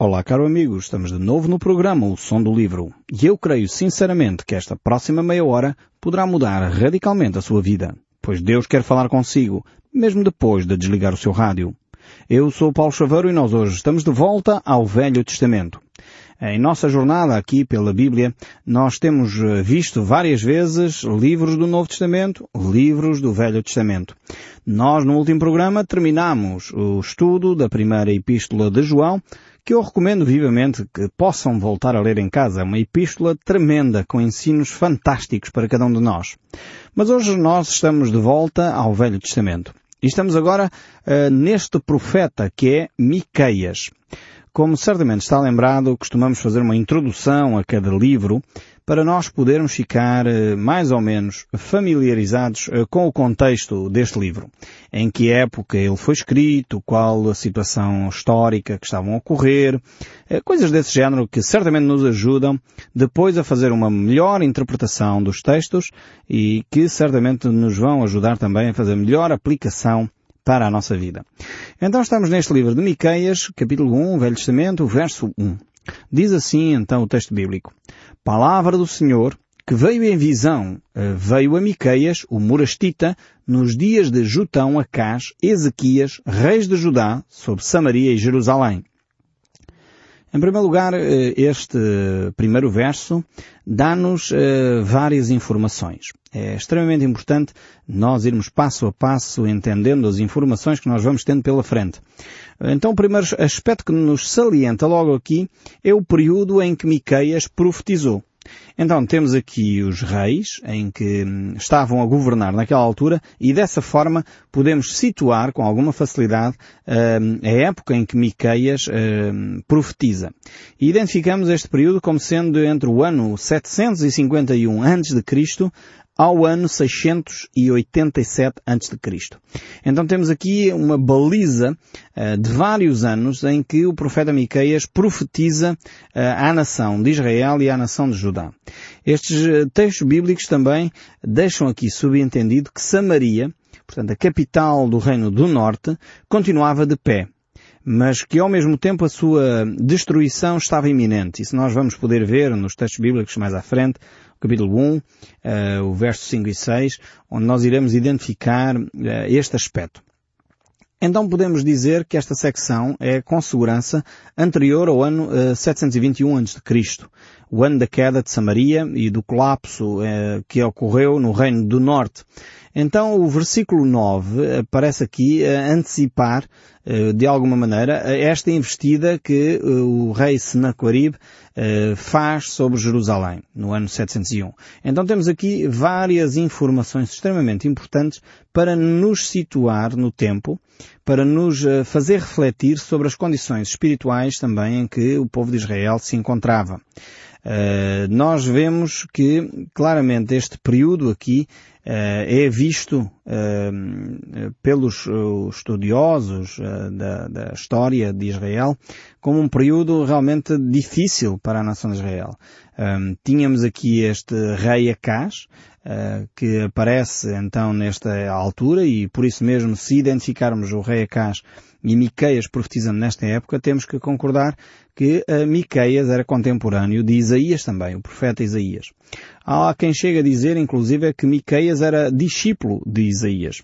Olá, caro amigo, estamos de novo no programa O Som do Livro e eu creio sinceramente que esta próxima meia hora poderá mudar radicalmente a sua vida, pois Deus quer falar consigo, mesmo depois de desligar o seu rádio. Eu sou Paulo Chaveiro e nós hoje estamos de volta ao Velho Testamento. Em nossa jornada aqui pela Bíblia, nós temos eh, visto várias vezes livros do Novo Testamento, livros do Velho Testamento. Nós, no último programa, terminamos o estudo da primeira epístola de João, que eu recomendo vivamente que possam voltar a ler em casa. É uma epístola tremenda, com ensinos fantásticos para cada um de nós. Mas hoje nós estamos de volta ao Velho Testamento. E estamos agora uh, neste profeta que é Miqueias. Como certamente está lembrado, costumamos fazer uma introdução a cada livro para nós podermos ficar eh, mais ou menos familiarizados eh, com o contexto deste livro. Em que época ele foi escrito, qual a situação histórica que estavam a ocorrer, eh, coisas desse género que certamente nos ajudam depois a fazer uma melhor interpretação dos textos e que certamente nos vão ajudar também a fazer melhor aplicação para a nossa vida. Então estamos neste livro de Miqueias, capítulo 1, Velho Testamento, verso 1. Diz assim então o texto bíblico. Palavra do Senhor, que veio em visão, eh, veio a Miqueias, o Morastita, nos dias de Jutão, Acás, Ezequias, reis de Judá, sobre Samaria e Jerusalém. Em primeiro lugar, eh, este primeiro verso dá-nos eh, várias informações. É extremamente importante nós irmos passo a passo entendendo as informações que nós vamos tendo pela frente. Então o primeiro aspecto que nos salienta logo aqui é o período em que Miqueias profetizou. Então temos aqui os reis em que hum, estavam a governar naquela altura e dessa forma podemos situar com alguma facilidade hum, a época em que Miqueias hum, profetiza. E identificamos este período como sendo entre o ano 751 a.C ao ano 687 a.C. Então temos aqui uma baliza uh, de vários anos em que o profeta Miqueias profetiza uh, à nação de Israel e à nação de Judá. Estes eh, textos bíblicos também deixam aqui subentendido que Samaria, portanto a capital do reino do norte, continuava de pé mas que ao mesmo tempo a sua destruição estava iminente. Isso nós vamos poder ver nos textos bíblicos mais à frente, capítulo 1, uh, eh, o verso 5 e 6, onde nós iremos identificar uh, este aspecto. Então podemos dizer que esta secção é com segurança anterior ao ano uh, 721 a.C., o ano da queda de Samaria e do colapso uh, que ocorreu no Reino do Norte. Então o versículo 9 aparece aqui a antecipar, eh, de alguma maneira, esta investida que eh, o rei Senaquarib eh, faz sobre Jerusalém, no ano 701. Então temos aqui várias informações extremamente importantes para nos situar no tempo, para nos fazer refletir sobre as condições espirituais também em que o povo de Israel se encontrava. Uh, nós vemos que claramente este período aqui uh, é visto uh, pelos estudiosos da, da, história de Israel como um período realmente difícil para a nação de Israel. tínhamos aqui este rei Acás, que aparece então nesta altura e por isso mesmo se identificarmos o rei Acás e Miqueias profetizando nesta época, temos que concordar que uh, Miqueias era contemporâneo de Isaías também, o profeta Isaías. Há quem chega a dizer, inclusive, que Miqueias era discípulo de Isaías.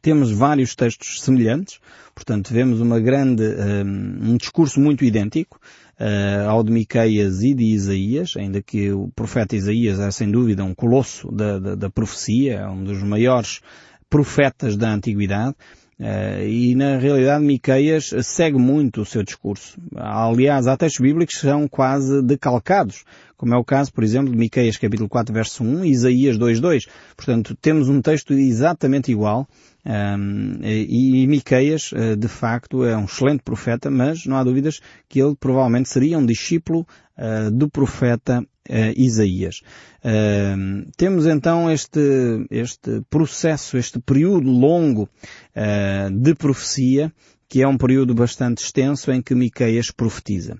Temos vários textos semelhantes, portanto vemos uma grande, um, um discurso muito idêntico uh, ao de Miqueias e de Isaías, ainda que o profeta Isaías é sem dúvida um colosso da, da, da profecia, é um dos maiores profetas da antiguidade, Uh, e na realidade Miqueias segue muito o seu discurso. Aliás, há textos bíblicos que são quase decalcados, como é o caso, por exemplo, de Miqueias capítulo 4 verso 1 e Isaías 2.2. Portanto, temos um texto exatamente igual um, e, e Miqueias, uh, de facto, é um excelente profeta, mas não há dúvidas que ele provavelmente seria um discípulo uh, do profeta uh, Isaías. Uh, temos então este, este processo, este período longo uh, de profecia, que é um período bastante extenso em que Miqueias profetiza.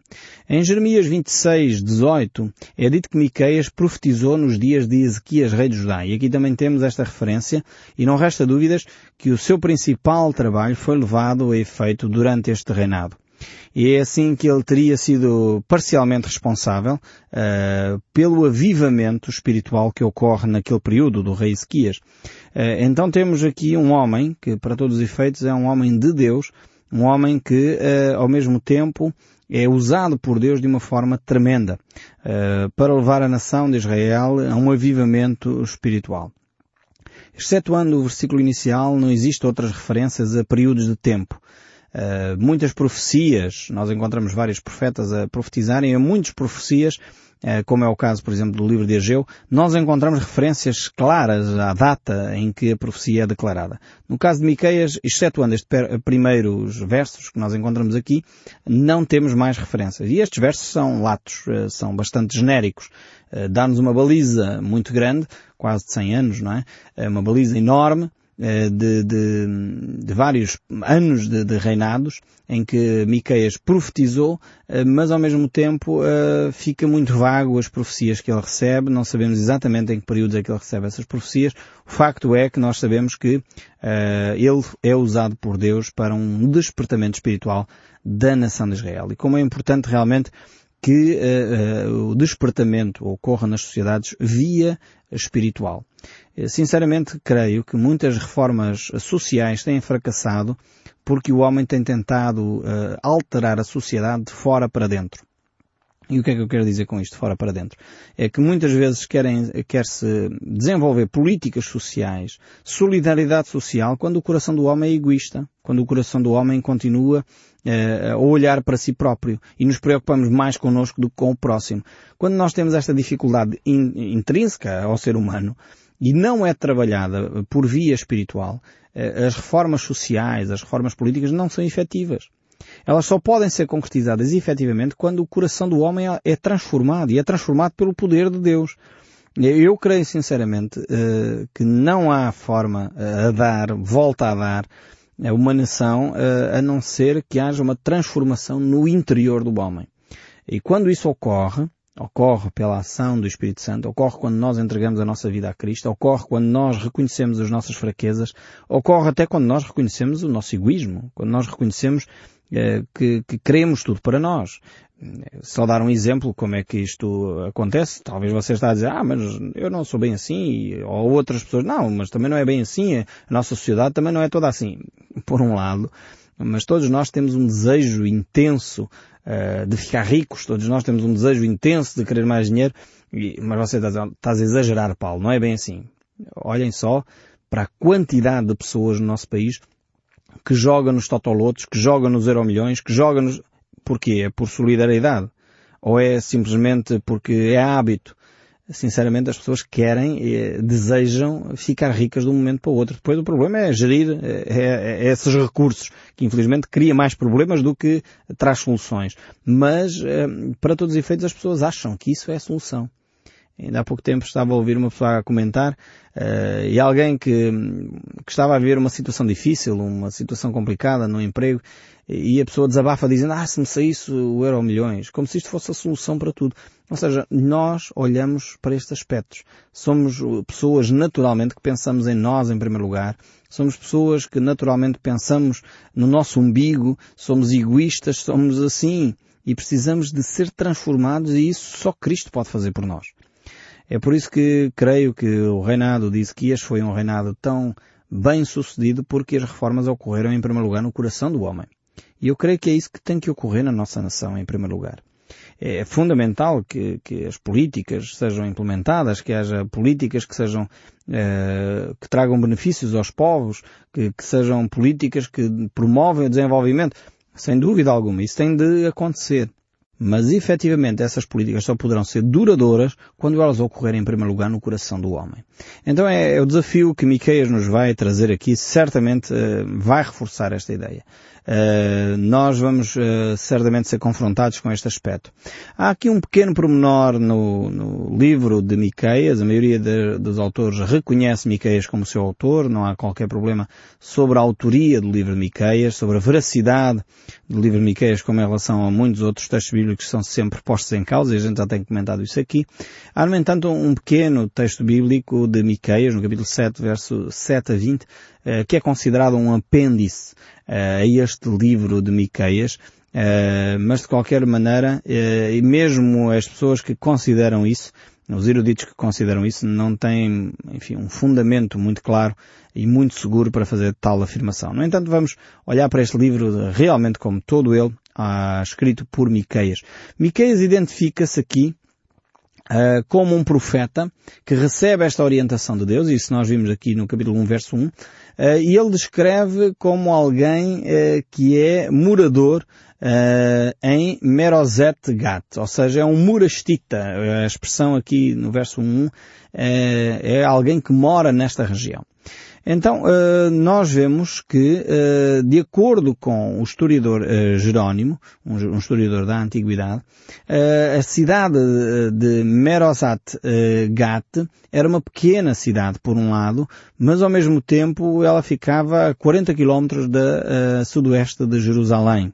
Em Jeremias 26, 18, é dito que Miqueias profetizou nos dias de Ezequias, rei de Judá. E aqui também temos esta referência, e não resta dúvidas que o seu principal trabalho foi levado a efeito durante este reinado. E é assim que ele teria sido parcialmente responsável uh, pelo avivamento espiritual que ocorre naquele período do rei Ezequias. Uh, então temos aqui um homem que, para todos os efeitos, é um homem de Deus, um homem que, uh, ao mesmo tempo, é usado por Deus de uma forma tremenda para levar a nação de Israel a um avivamento espiritual. Excetuando o versículo inicial, não existem outras referências a períodos de tempo. Uh, muitas profecias, nós encontramos vários profetas a profetizarem a muitas profecias, uh, como é o caso, por exemplo, do livro de Ageu, nós encontramos referências claras à data em que a profecia é declarada. No caso de Miqueias, excetuando estes primeiros versos que nós encontramos aqui, não temos mais referências. E estes versos são latos, são bastante genéricos. Dá-nos uma baliza muito grande, quase de 100 anos, não é? Uma baliza enorme, eh, de, de, de, vários anos de, de, reinados em que Miqueias profetizou, eh, mas ao mesmo tempo eh, fica muito vago as profecias que ele recebe, não sabemos exatamente em que períodos é que ele recebe essas profecias. O facto é que nós sabemos que ele é usado por Deus para um despertamento espiritual da nação de Israel. E como é importante realmente que o despertamento ocorra nas sociedades via espiritual. Uh, sinceramente, creio que muitas reformas sociais têm fracassado porque o homem tem tentado alterar a sociedade de fora para dentro. E o que é que eu quero dizer com isto, de fora para dentro? É que muitas vezes querem, quer-se desenvolver políticas sociais, solidariedade social, quando o coração do homem é egoísta, quando o coração do homem continua uh, a olhar para si próprio e nos preocupamos mais connosco do que com o próximo. Quando nós temos esta dificuldade in, intrínseca ao ser humano, e não é trabalhada por via espiritual, uh, as reformas sociais, as reformas políticas não são efetivas. Elas só podem ser concretizadas efetivamente quando o coração do homem é transformado e é transformado pelo poder de Deus. Eu creio sinceramente uh, que não há forma uh, a dar, volta a dar, a uma nação a não ser que haja uma transformação no interior do homem. E quando isso ocorre, ocorre pela ação do Espírito Santo, ocorre quando nós entregamos a nossa vida a Cristo, ocorre quando nós reconhecemos as nossas fraquezas, ocorre até quando nós reconhecemos o nosso egoísmo, quando nós reconhecemos eh, que, que queremos tudo para nós. Só dar um exemplo como é que isto acontece. Talvez você está a dizer, ah, mas eu não sou bem assim, ou outras pessoas, não, mas também não é bem assim, a nossa sociedade também não é toda assim. Por um lado, mas todos nós temos um desejo intenso uh, de ficar ricos, todos nós temos um desejo intenso de querer mais dinheiro, e, mas você está, a exagerar, Paulo, não é bem assim. Olhem só para a quantidade de pessoas no nosso país que joga nos totolotos, que joga nos euromilhões, que joga nos... Porquê? É por solidariedade? Ou é simplesmente porque é hábito? Sinceramente, as pessoas querem, e desejam ficar ricas de um momento para o outro. Depois o problema é gerir é, é, é esses recursos, que infelizmente cria mais problemas do que traz soluções. Mas, eh, para todos os efeitos, as pessoas acham que isso é a solução. Ainda há pouco tempo estava a ouvir uma pessoa a comentar uh, e alguém que, que, estava a viver uma situação difícil, uma situação complicada no emprego e a pessoa desabafa dizendo ah, se me saísse o euro milhões, como se isto fosse a solução para tudo. Ou seja, nós olhamos para estes aspectos. Somos pessoas naturalmente que pensamos em nós em primeiro lugar. Somos pessoas que naturalmente pensamos no nosso umbigo. Somos egoístas, somos assim. E precisamos de ser transformados e isso só Cristo pode fazer por nós. É por isso que creio que o reinado de Ezequias foi um reinado tão bem sucedido porque as reformas ocorreram em primeiro lugar no coração do homem. E eu creio que é isso que tem que ocorrer na nossa nação em primeiro lugar. É fundamental que, que as políticas sejam implementadas, que haja políticas que sejam eh, que tragam benefícios aos povos, que, que sejam políticas que promovem o desenvolvimento. Sem dúvida alguma, isso tem de acontecer. Mas efetivamente essas políticas só poderão ser duradouras quando elas ocorrerem em primeiro lugar no coração do homem. Então é, é o desafio que Miqueias nos vai trazer aqui, certamente uh, vai reforçar esta ideia. Uh, nós vamos uh, certamente ser confrontados com este aspecto. Há aqui um pequeno pormenor no, no livro de Miqueias, a maioria de, dos autores reconhece Miqueias como seu autor, não há qualquer problema sobre a autoria do livro de Miqueias, sobre a veracidade do livro de Miqueias como em relação a muitos outros textos bíblicos que são sempre postos em causa, e a gente já tem comentado isso aqui. Há, no entanto, um pequeno texto bíblico de Miqueias, no capítulo 7, verso 7 a 20, que é considerado um apêndice a este livro de Miqueias, mas de qualquer maneira, e mesmo as pessoas que consideram isso, os eruditos que consideram isso não têm, enfim, um fundamento muito claro e muito seguro para fazer tal afirmação. No entanto, vamos olhar para este livro realmente como todo ele, ah, escrito por Miqueias. Miqueias identifica-se aqui Uh, como um profeta que recebe esta orientação de Deus, isso nós vimos aqui no capítulo 1, verso 1, uh, e ele descreve como alguém uh, que é morador em Merozet Gat, ou seja, é um murastita. A expressão aqui no verso 1 é alguém que mora nesta região. Então, uh, nós vemos que, uh, de acordo com o historiador uh, Jerónimo, um, historiador da Antiguidade, a cidade de Merosat Gat era uma pequena cidade, por um lado, mas ao mesmo tempo ela ficava a 40 quilómetros da sudoeste de Jerusalém.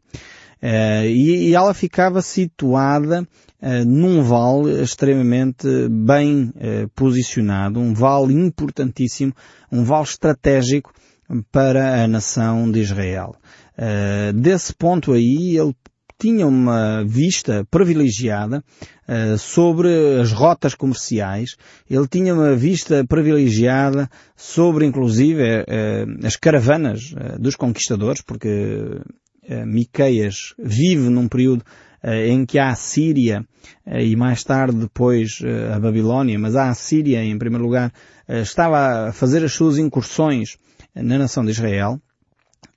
E, e ela ficava situada eh, num vale extremamente bem uh, posicionado, um vale importantíssimo, um vale estratégico para a nação de Israel. Uh, desse ponto aí, ele tinha uma vista privilegiada uh, sobre as rotas comerciais, ele tinha uma vista privilegiada sobre, inclusive, uh, as caravanas uh, dos conquistadores, porque Miqueias vive num período eh, em que a Assíria eh, e mais tarde depois eh, a Babilónia, mas a Assíria em primeiro lugar estava a fazer as suas incursões na nação de Israel.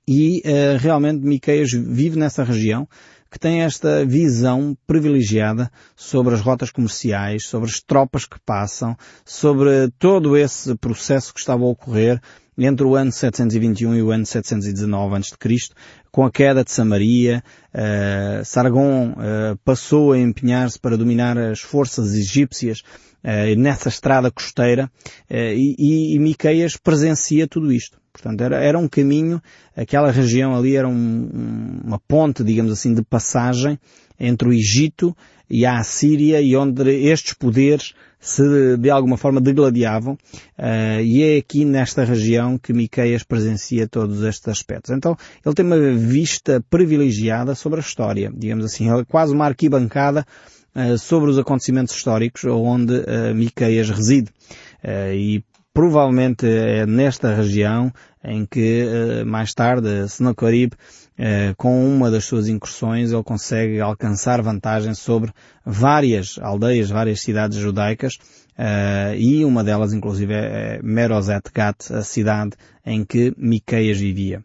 E realmente Miqueias vive nessa região que tem esta visão privilegiada sobre as rotas comerciais, sobre as tropas que passam, sobre todo esse processo que estava a ocorrer entre o ano 721 e o ano 719 a.C., com a queda de Samaria, uh, Sargon uh, passou a empenhar-se para dominar as forças egípcias uh, nessa estrada costeira e, e Miqueias presencia tudo isto. Portanto, era, era um caminho, aquela região ali era um, uma ponte, digamos assim, de passagem entre o Egito e a Assíria e onde estes poderes se de alguma forma degladiavam uh, e é aqui nesta região que Miqueias presencia todos estes aspectos. Então ele tem uma vista privilegiada sobre a história, digamos assim, é quase uma arquibancada uh, sobre os acontecimentos históricos onde uh, Miqueias reside. Uh, e provavelmente é nesta região em que mais tarde Sennacherib eh, com uma das suas incursões ele consegue alcançar vantagem sobre várias aldeias, várias cidades judaicas uh, e uma delas inclusive é Merozet Gat, a cidade em que Miqueias vivia.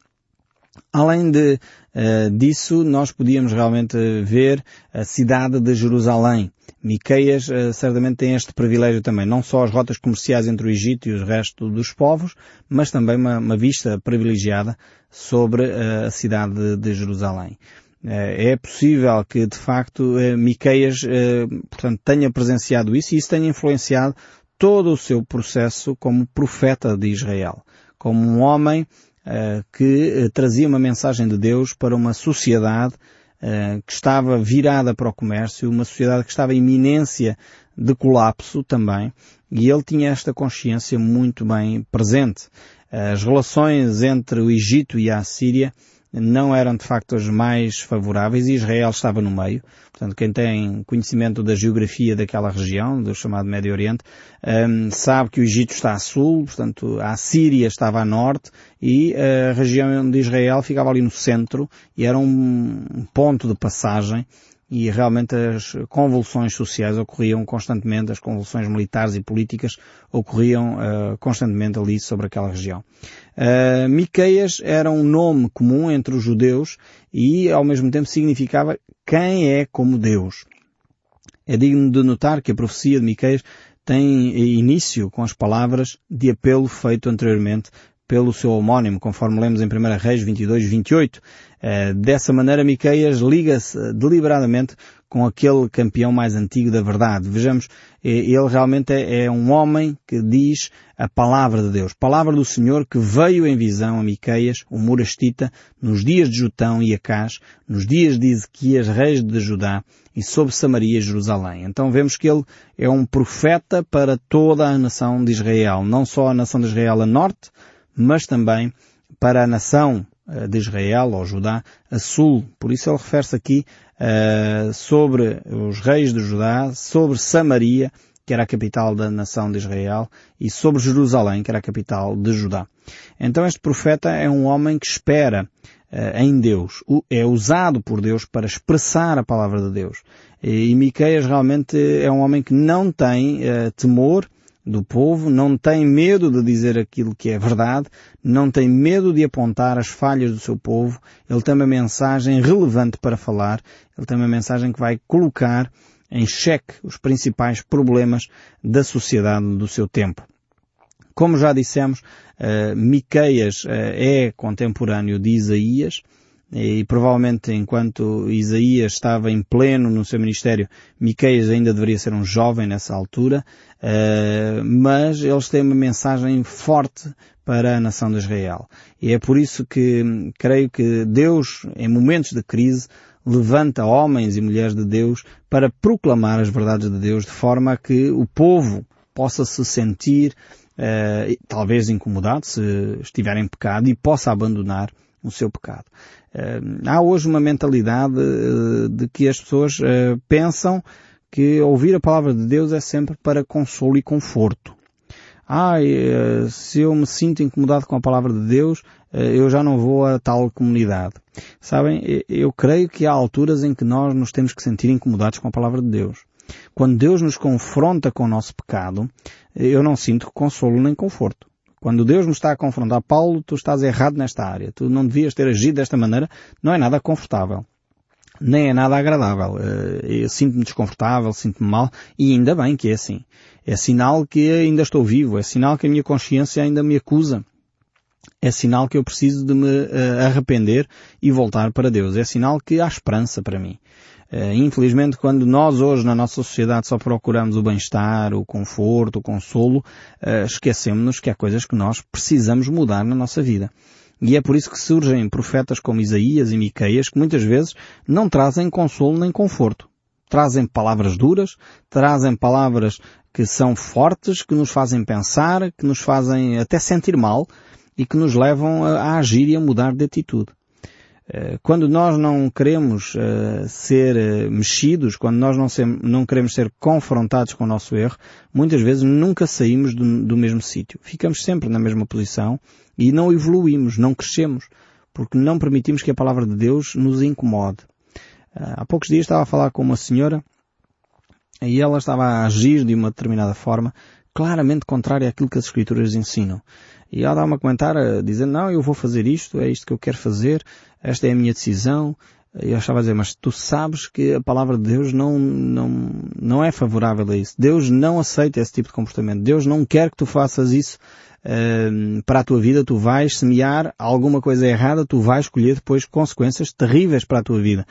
Além de, uh, disso, nós podíamos realmente ver a cidade de Jerusalém. Miqueias uh, certamente tem este privilégio também, não só as rotas comerciais entre o Egito e o resto dos povos, mas também uma, uma vista privilegiada sobre uh, a cidade de, de Jerusalém. É possível que, de facto, Miqueias, portanto, tenha presenciado isso e isso tenha influenciado todo o seu processo como profeta de Israel. Como um homem que eh, trazia uma mensagem de Deus para uma sociedade eh, que estava virada para o comércio, uma sociedade que estava em iminência de colapso também, e ele tinha esta consciência muito bem presente. As relações entre o Egito e a Assíria não eram de facto as mais favoráveis e Israel estava no meio. Portanto, quem tem conhecimento da geografia daquela região, do chamado Médio Oriente, um, sabe que o Egito está a sul, portanto, a Síria estava a norte e a região de Israel ficava ali no centro e era um ponto de passagem e realmente as convulsões sociais ocorriam constantemente, as convulsões militares e políticas ocorriam uh, constantemente ali sobre aquela região. Uh, Miqueias era um nome comum entre os judeus e ao mesmo tempo significava quem é como Deus. É digno de notar que a profecia de Miqueias tem início com as palavras de apelo feito anteriormente pelo seu homónimo, conforme lemos em 1 Reis 22, 28. Uh, dessa maneira, Miqueias liga-se deliberadamente com aquele campeão mais antigo da verdade. Vejamos, eh, ele realmente é, é, um homem que diz a palavra de Deus, palavra do Senhor que veio em visão a Miqueias, o Murastita, nos dias de Jutão e Acás, nos dias de Ezequias, reis de Judá, e sobre Samaria e Jerusalém. Então vemos que ele é um profeta para toda a nação de Israel, não só a nação de Israel a norte, mas também para a nação de Israel, ou Judá, a sul. Por isso ele refere-se aqui uh, sobre os reis de Judá, sobre Samaria, que era a capital da nação de Israel, e sobre Jerusalém, que era a capital de Judá. Então este profeta é um homem que espera uh, em Deus, é usado por Deus para expressar a palavra de Deus. E, e Miqueias realmente é um homem que não tem uh, temor do povo, não tem medo de dizer aquilo que é verdade, não tem medo de apontar as falhas do seu povo, ele tem uma mensagem relevante para falar, ele tem uma mensagem que vai colocar em xeque os principais problemas da sociedade do seu tempo. Como já dissemos, uh, Miqueias uh, é contemporâneo de Isaías, e provavelmente enquanto Isaías estava em pleno no seu ministério, Miqueias ainda deveria ser um jovem nessa altura, uh, mas eles têm uma mensagem forte para a nação de Israel. E é por isso que hum, creio que Deus, em momentos de crise, levanta homens e mulheres de Deus para proclamar as verdades de Deus de forma a que o povo possa se sentir uh, talvez incomodado se estiver em pecado e possa abandonar o seu pecado. Uh, há hoje uma mentalidade uh, de que as pessoas uh, pensam que ouvir a palavra de Deus é sempre para consolo e conforto. Ah, se eu me sinto incomodado com a palavra de Deus, eu já não vou a tal comunidade. Sabem, eu creio que há alturas em que nós nos temos que sentir incomodados com a palavra de Deus. Quando Deus nos confronta com o nosso pecado, eu não sinto consolo nem conforto. Quando Deus nos está a confrontar, Paulo, tu estás errado nesta área. Tu não devias ter agido desta maneira. Não é nada confortável. Nem é nada agradável. Eh, eu sinto-me desconfortável, sinto-me mal. E ainda bem que é assim. É sinal que ainda estou vivo. É sinal que a minha consciência ainda me acusa. É sinal que eu preciso de me eh, arrepender e voltar para Deus. É sinal que há esperança para mim. Eh, infelizmente, quando nós hoje na nossa sociedade só procuramos o bem-estar, o conforto, o consolo, eh, esquecemos-nos que há coisas que nós precisamos mudar na nossa vida. E é por isso que surgem profetas como Isaías e Miqueias que muitas vezes não trazem consolo nem conforto. Trazem palavras duras, trazem palavras que são fortes, que nos fazem pensar, que nos fazem até sentir mal e que nos levam a agir e a mudar de atitude. Eh, quando nós não queremos uh, ser uh, mexidos, quando nós não, ser, não, queremos ser confrontados com o nosso erro, muitas vezes nunca saímos do, do mesmo sítio. Ficamos sempre na mesma posição e não evoluímos, não crescemos, porque não permitimos que a palavra de Deus nos incomode. há poucos dias estava a falar com uma senhora e ela estava a agir de uma determinada forma, claramente contrária àquilo que as Escrituras ensinam. E ela dá-me a comentar, dizendo, não, eu vou fazer isto, é isto que eu quero fazer, esta é a minha decisão. E eu estava a dizer, mas tu sabes que a palavra de Deus não, não, não é favorável a isso. Deus não aceita esse tipo de comportamento. Deus não quer que tu faças isso uh, para a tua vida. Tu vais semear alguma coisa errada, tu vais colher depois consequências terríveis para a tua vida.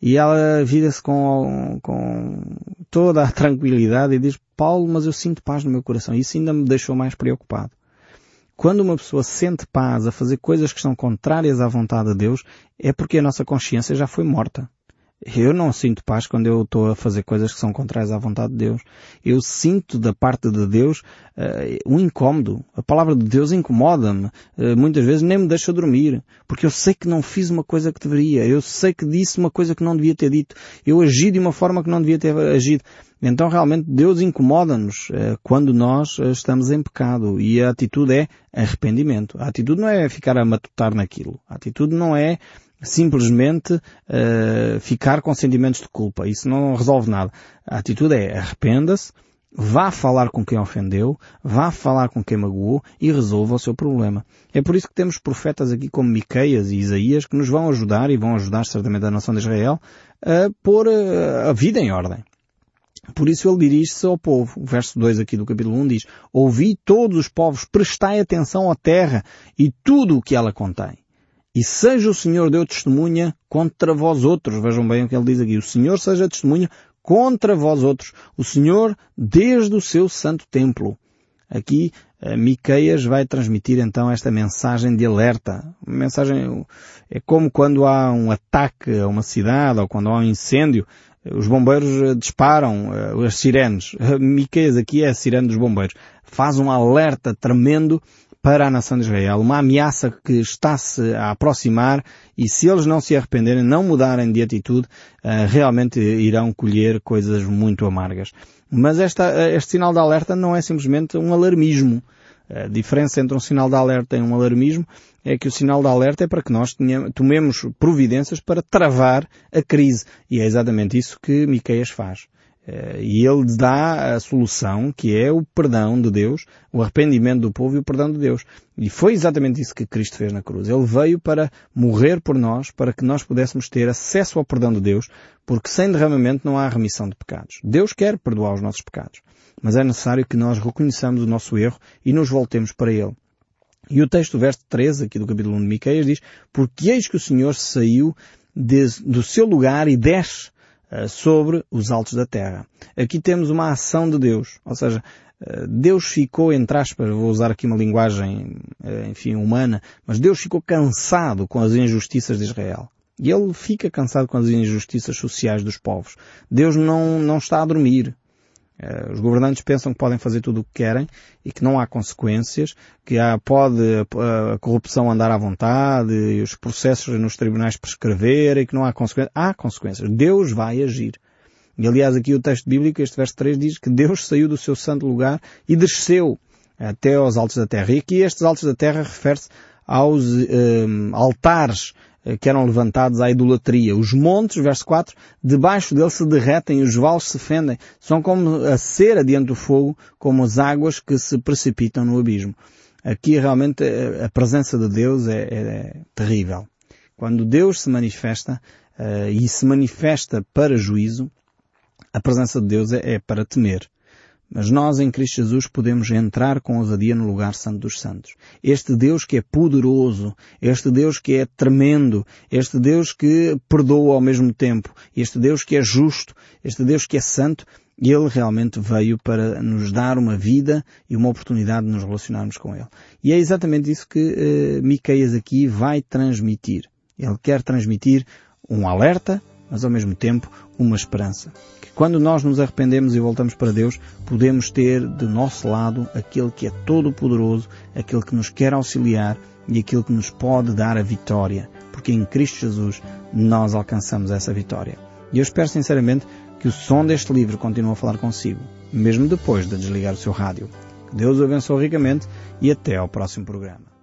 E ela vira-se com, com toda a tranquilidade e diz, Paulo, mas eu sinto paz no meu coração. Isso ainda me deixou mais preocupado. Quando uma pessoa sente paz a fazer coisas que são contrárias à vontade de Deus, é porque a nossa consciência já foi morta. Eu não sinto paz quando eu estou a fazer coisas que são contrárias à vontade de Deus. Eu sinto da parte de Deus uh, um incómodo. A palavra de Deus incomoda-me. Uh, muitas vezes nem me deixa dormir. Porque eu sei que não fiz uma coisa que deveria. Eu sei que disse uma coisa que não devia ter dito. Eu agi de uma forma que não devia ter agido. Então realmente Deus incomoda-nos uh, quando nós estamos em pecado. E a atitude é arrependimento. A atitude não é ficar a matutar naquilo. A atitude não é simplesmente uh, ficar com sentimentos de culpa. Isso não resolve nada. A atitude é arrependa-se, vá falar com quem ofendeu, vá falar com quem magoou e resolva o seu problema. É por isso que temos profetas aqui como Miqueias e Isaías que nos vão ajudar e vão ajudar certamente a nação de Israel a pôr uh, a vida em ordem. Por isso ele dirige-se ao povo. O verso 2 aqui do capítulo 1 diz, Ouvi todos os povos, prestai atenção à terra e tudo o que ela contém. E seja o Senhor Deus testemunha contra vós outros. Vejam bem o que ele diz aqui. O Senhor seja testemunha contra vós outros. O Senhor desde o seu santo templo. Aqui Miqueias vai transmitir então esta mensagem de alerta. Uma mensagem é como quando há um ataque a uma cidade ou quando há um incêndio, os bombeiros disparam as sirenes. Miqueias aqui é a sirene dos bombeiros. Faz um alerta tremendo para a nação de Israel, uma ameaça que está-se a aproximar e se eles não se arrependerem, não mudarem de atitude, uh, realmente irão colher coisas muito amargas. Mas esta, este sinal de alerta não é simplesmente um alarmismo. A diferença entre um sinal de alerta e um alarmismo é que o sinal de alerta é para que nós tenhamos, tomemos providências para travar a crise. E é exatamente isso que Miqueias faz. Eh, e ele dá a solução, que é o perdão de Deus, o arrependimento do povo e o perdão de Deus. E foi exatamente isso que Cristo fez na cruz. Ele veio para morrer por nós, para que nós pudéssemos ter acesso ao perdão de Deus, porque sem derramamento não há remissão de pecados. Deus quer perdoar os nossos pecados, mas é necessário que nós reconheçamos o nosso erro e nos voltemos para Ele. E o texto, verso 13, aqui do capítulo 1 de Miqueias, diz, porque eis que o Senhor saiu de, do seu lugar e desce sobre os altos da terra. Aqui temos uma ação de Deus, ou seja, eh, Deus ficou, entre aspas, vou usar aqui uma linguagem, eh, enfim, humana, mas Deus ficou cansado com as injustiças de Israel. E Ele fica cansado com as injustiças sociais dos povos. Deus não, não está a dormir. Eh, os governantes pensam que podem fazer tudo o que querem e que não há consequências, que há, pode a corrupção andar à vontade e os processos nos tribunais prescrever e que não há consequências. Há consequências. Deus vai agir. E aliás aqui o texto bíblico, este verso 3 diz que Deus saiu do seu santo lugar e desceu até aos altos da terra. E aqui estes altos da terra refere-se aos eh, altares eh, que eram levantados à idolatria. Os montes, verso 4, debaixo dele se derretem, os vales se fendem. São como a cera diante do fogo, como as águas que se precipitam no abismo. Aqui realmente eh, a presença de Deus é, é, é terrível. Quando Deus se manifesta uh, e se manifesta para juízo, a presença de Deus é, é para temer. Mas nós em Cristo Jesus podemos entrar com ousadia no lugar santo dos santos. Este Deus que é poderoso, este Deus que é tremendo, este Deus que perdoa ao mesmo tempo, este Deus que é justo, este Deus que é santo, ele realmente veio para nos dar uma vida e uma oportunidade de nos relacionarmos com Ele. E é exatamente isso que uh, Miqueias aqui vai transmitir. Ele quer transmitir um alerta, mas ao mesmo tempo uma esperança. Que quando nós nos arrependemos e voltamos para Deus, podemos ter de nosso lado aquele que é todo poderoso, aquele que nos quer auxiliar e aquele que nos pode dar a vitória, porque em Cristo Jesus nós alcançamos essa vitória. E eu espero sinceramente que o som deste livro continue a falar consigo, mesmo depois de desligar o seu rádio. Que Deus o abençoe ricamente e até ao próximo programa.